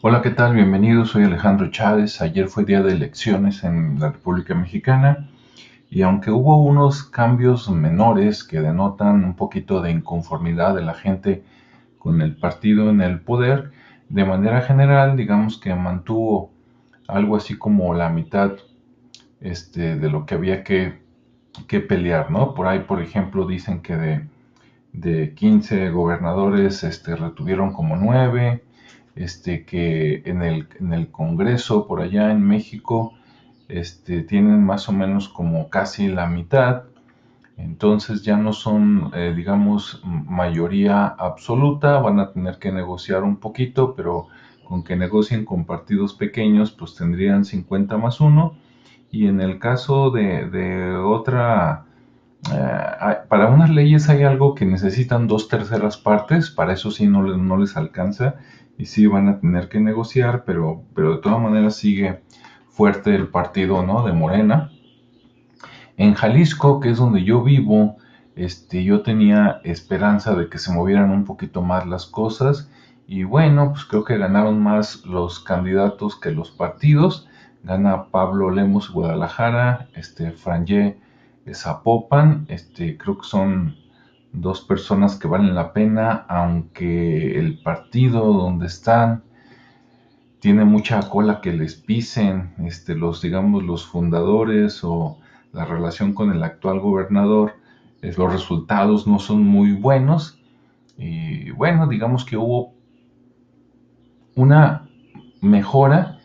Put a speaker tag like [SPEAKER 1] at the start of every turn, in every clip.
[SPEAKER 1] Hola, ¿qué tal? Bienvenidos, soy Alejandro Chávez. Ayer fue día de elecciones en la República Mexicana y aunque hubo unos cambios menores que denotan un poquito de inconformidad de la gente con el partido en el poder, de manera general, digamos que mantuvo algo así como la mitad este, de lo que había que, pelear, ¿no? Por ahí, por ejemplo, dicen que de, de 15 gobernadores este, retuvieron como 9, este, que en el, en el Congreso, por allá en México, este, tienen más o menos como casi la mitad, entonces ya no son, eh, digamos, mayoría absoluta, van a tener que negociar un poquito, pero con que negocien con partidos pequeños, pues tendrían 50 más 1. Y en el caso de, otra, eh, para unas leyes hay algo que necesitan dos terceras partes, para eso sí no, no les alcanza y sí van a tener que negociar, pero, de todas maneras sigue fuerte el partido ¿no? de Morena. En Jalisco, que es donde yo vivo, este, yo tenía esperanza de que se movieran un poquito más las cosas y bueno, pues creo que ganaron más los candidatos que los partidos. Gana Pablo Lemos Guadalajara, este Franje Zapopan, este, creo que son dos personas que valen la pena, aunque el partido donde están tiene mucha cola que les pisen, este, los, digamos, los fundadores o la relación con el actual gobernador, los resultados no son muy buenos. Y bueno, digamos que hubo una mejora,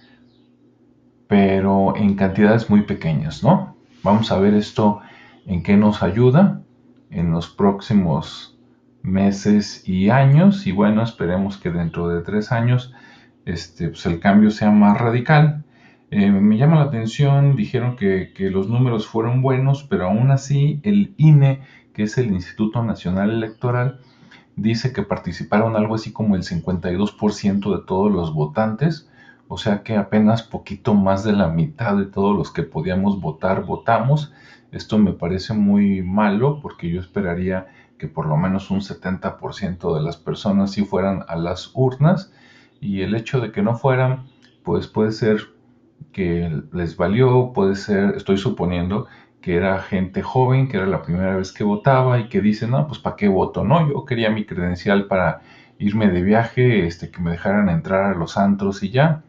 [SPEAKER 1] pero en cantidades muy pequeñas, ¿no? Vamos a ver esto en qué nos ayuda en los próximos meses y años. Y bueno, esperemos que dentro de tres años este, pues el cambio sea más radical. Eh, me llama la atención, dijeron que, los números fueron buenos, pero aún así el INE, que es el Instituto Nacional Electoral, dice que participaron algo así como el 52% de todos los votantes, o sea que apenas poquito más de la mitad de todos los que podíamos votar votamos. Esto me parece muy malo porque yo esperaría que por lo menos un 70% de las personas sí fueran a las urnas y el hecho de que no fueran, pues puede ser que les valió, puede ser, estoy suponiendo, que era gente joven, que era la primera vez que votaba y que dice, no, pues ¿para qué voto? No, yo quería mi credencial para irme de viaje, este, que me dejaran entrar a los antros y ya.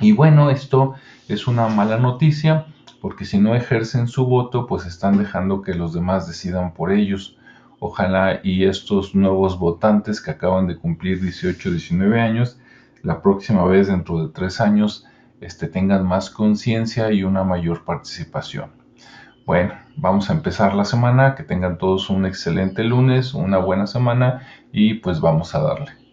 [SPEAKER 1] Y bueno, esto es una mala noticia, porque si no ejercen su voto, pues están dejando que los demás decidan por ellos. Ojalá y estos nuevos votantes que acaban de cumplir 18, 19 años, la próxima vez dentro de tres años, este, tengan más conciencia y una mayor participación. Bueno, vamos a empezar la semana, que tengan todos un excelente lunes, una buena semana y pues vamos a darle.